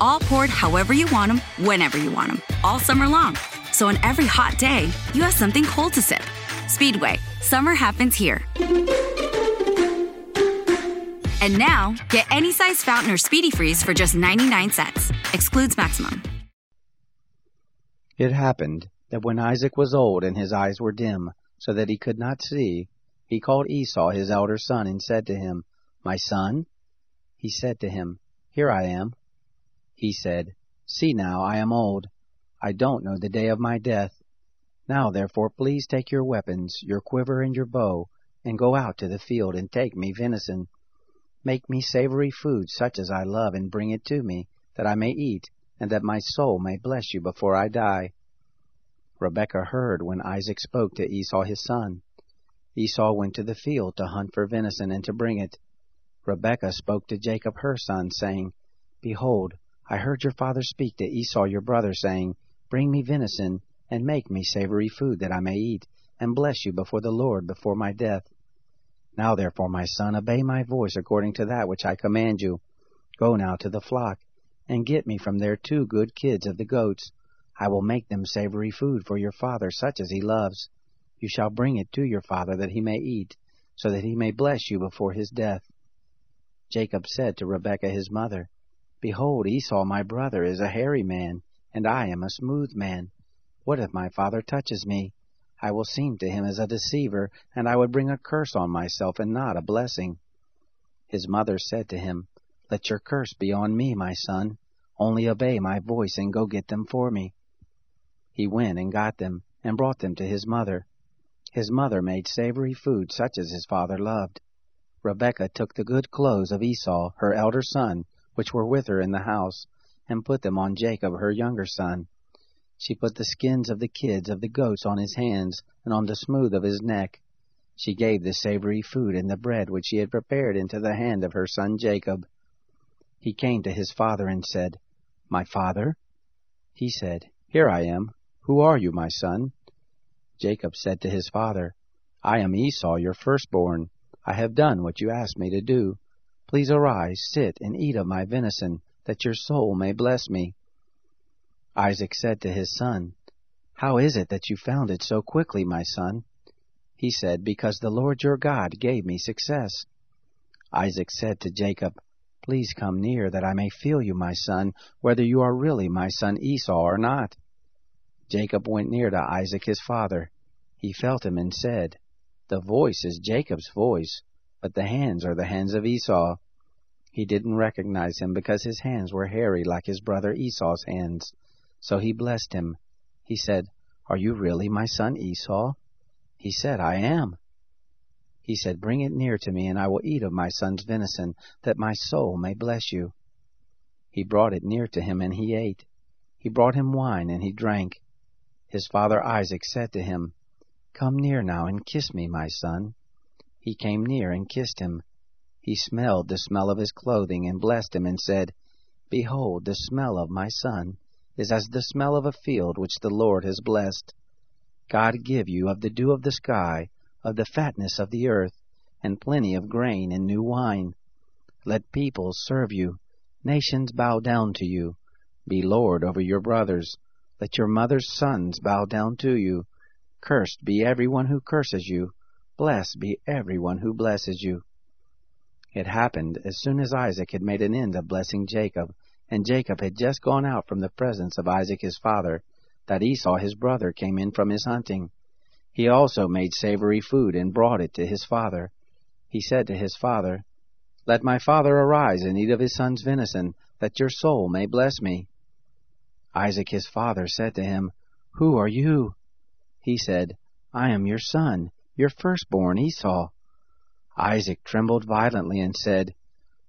All poured however you want them, whenever you want them, all summer long. So on every hot day, you have something cold to sip. Speedway, summer happens here. And now, get any size fountain or speedy freeze for just 99 cents. Excludes maximum. It happened that when Isaac was old and his eyes were dim, so that he could not see, he called Esau his elder son and said to him, My son? He said to him, Here I am. He said, See now, I am old. I don't know the day of my death. Now therefore please take your weapons, your quiver and your bow, and go out to the field and take me venison. Make me savory food such as I love, and bring it to me, that I may eat, and that my soul may bless you before I die. Rebekah heard when Isaac spoke to Esau his son. Esau went to the field to hunt for venison and to bring it. Rebekah spoke to Jacob her son, saying, Behold, I heard your father speak to Esau your brother, saying, Bring me venison, and make me savory food, that I may eat, and bless you before the Lord before my death. Now therefore, my son, obey my voice according to that which I command you. Go now to the flock, and get me from there two good kids of the goats. I will make them savory food for your father, such as he loves. You shall bring it to your father, that he may eat, so that he may bless you before his death. Jacob said to Rebekah his mother, Behold, Esau my brother is a hairy man, and I am a smooth man. What if my father touches me? I will seem to him as a deceiver, and I would bring a curse on myself, and not a blessing. His mother said to him, let your curse be on me, my son. Only obey my voice and go get them for me. He went and got them, and brought them to his mother. His mother made savory food such as his father loved. Rebekah took the good clothes of Esau, her elder son, which were with her in the house, and put them on Jacob, her younger son. She put the skins of the kids of the goats on his hands, and on the smooth of his neck. She gave the savory food and the bread which she had prepared into the hand of her son Jacob. He came to his father and said, My father? He said, Here I am. Who are you, my son? Jacob said to his father, I am Esau, your firstborn. I have done what you asked me to do. Please arise, sit, and eat of my venison, that your soul may bless me. Isaac said to his son, How is it that you found it so quickly, my son? He said, Because the Lord your God gave me success. Isaac said to Jacob, Please come near, that I may feel you, my son, whether you are really my son Esau or not. Jacob went near to Isaac his father. He felt him and said, The voice is Jacob's voice, but the hands are the hands of Esau. He didn't recognize him because his hands were hairy like his brother Esau's hands. So he blessed him. He said, Are you really my son Esau? He said, I am. He said, Bring it near to me, and I will eat of my son's venison, that my soul may bless you. He brought it near to him, and he ate. He brought him wine, and he drank. His father Isaac said to him, Come near now, and kiss me, my son. He came near and kissed him. He smelled the smell of his clothing, and blessed him, and said, Behold, the smell of my son is as the smell of a field which the Lord has blessed. God give you of the dew of the sky, of the fatness of the earth, and plenty of grain and new wine. Let peoples serve you, nations bow down to you. Be lord over your brothers. Let your mother's sons bow down to you. Cursed be every one who curses you. Blessed be every one who blesses you. It happened as soon as Isaac had made an end of blessing Jacob, and Jacob had just gone out from the presence of Isaac his father, that Esau his brother came in from his hunting. He also made savory food and brought it to his father. He said to his father, Let my father arise and eat of his son's venison, that your soul may bless me. Isaac his father said to him, Who are you? He said, I am your son, your firstborn Esau. Isaac trembled violently and said,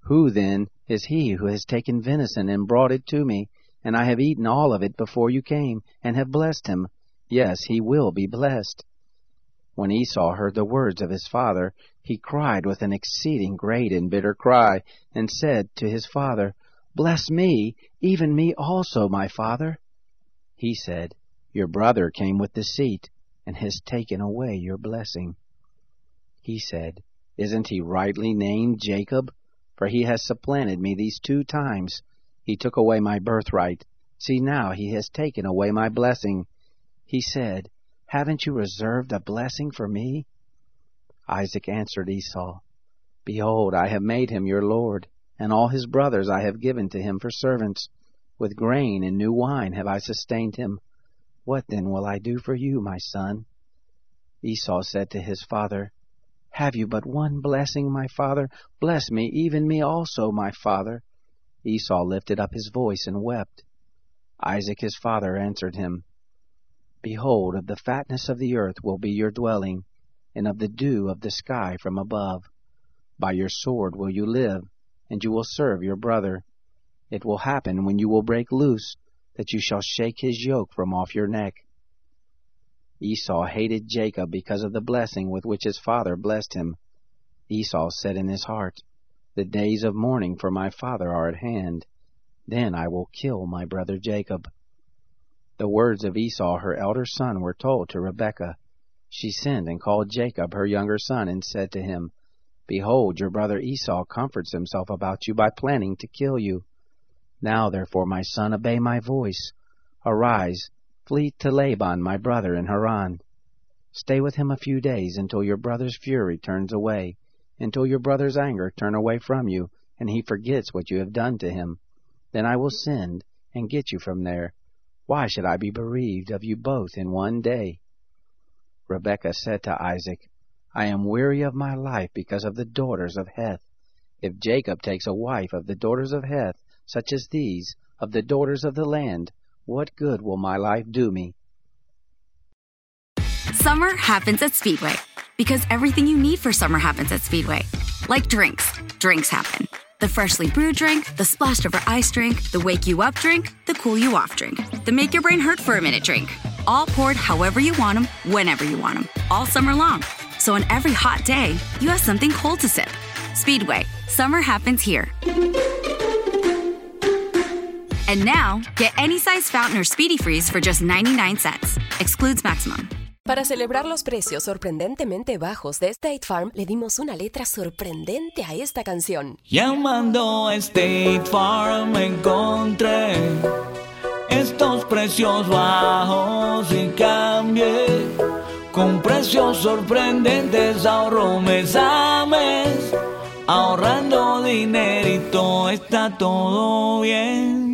Who then is he who has taken venison and brought it to me, and I have eaten all of it before you came, and have blessed him. Yes, he will be blessed. When Esau heard the words of his father, he cried with an exceeding great and bitter cry, and said to his father, Bless me, even me also, my father. He said, Your brother came with deceit, and has taken away your blessing. He said, Isn't he rightly named Jacob? For he has supplanted me these two times. He took away my birthright. See now he has taken away my blessing. He said, Haven't you reserved a blessing for me? Isaac answered Esau, Behold, I have made him your lord, and all his brothers I have given to him for servants. With grain and new wine have I sustained him. What then will I do for you, my son? Esau said to his father, Have you but one blessing, my father? Bless me, even me also, my father. Esau lifted up his voice and wept. Isaac his father answered him, Behold, of the fatness of the earth will be your dwelling, and of the dew of the sky from above. By your sword will you live, and you will serve your brother. It will happen when you will break loose, that you shall shake his yoke from off your neck. Esau hated Jacob because of the blessing with which his father blessed him. Esau said in his heart, The days of mourning for my father are at hand. Then I will kill my brother Jacob. The words of Esau, her elder son, were told to Rebekah. She sent and called Jacob, her younger son, and said to him, Behold, your brother Esau comforts himself about you by planning to kill you. Now, therefore, my son, obey my voice. Arise, flee to Laban, my brother, in Haran. Stay with him a few days until your brother's fury turns away, until your brother's anger turn away from you, and he forgets what you have done to him. Then I will send and get you from there why should I be bereaved of you both in one day? Rebekah said to Isaac, I am weary of my life because of the daughters of Heth. If Jacob takes a wife of the daughters of Heth, such as these, of the daughters of the land, what good will my life do me? Summer happens at Speedway because everything you need for summer happens at Speedway. Like drinks, drinks happen the freshly brewed drink, the splashed over ice drink, the wake you up drink, the cool you off drink, the make your brain hurt for a minute drink. All poured however you want them, whenever you want them, all summer long. So on every hot day, you have something cold to sip. Speedway, summer happens here. And now, get any size fountain or speedy freeze for just 99 cents. Excludes maximum. Para celebrar los precios sorprendentemente bajos de State Farm, le dimos una letra sorprendente a esta canción. Llamando a State Farm encontré estos precios bajos y cambié. Con precios sorprendentes ahorro mes a mes. Ahorrando dinerito está todo bien.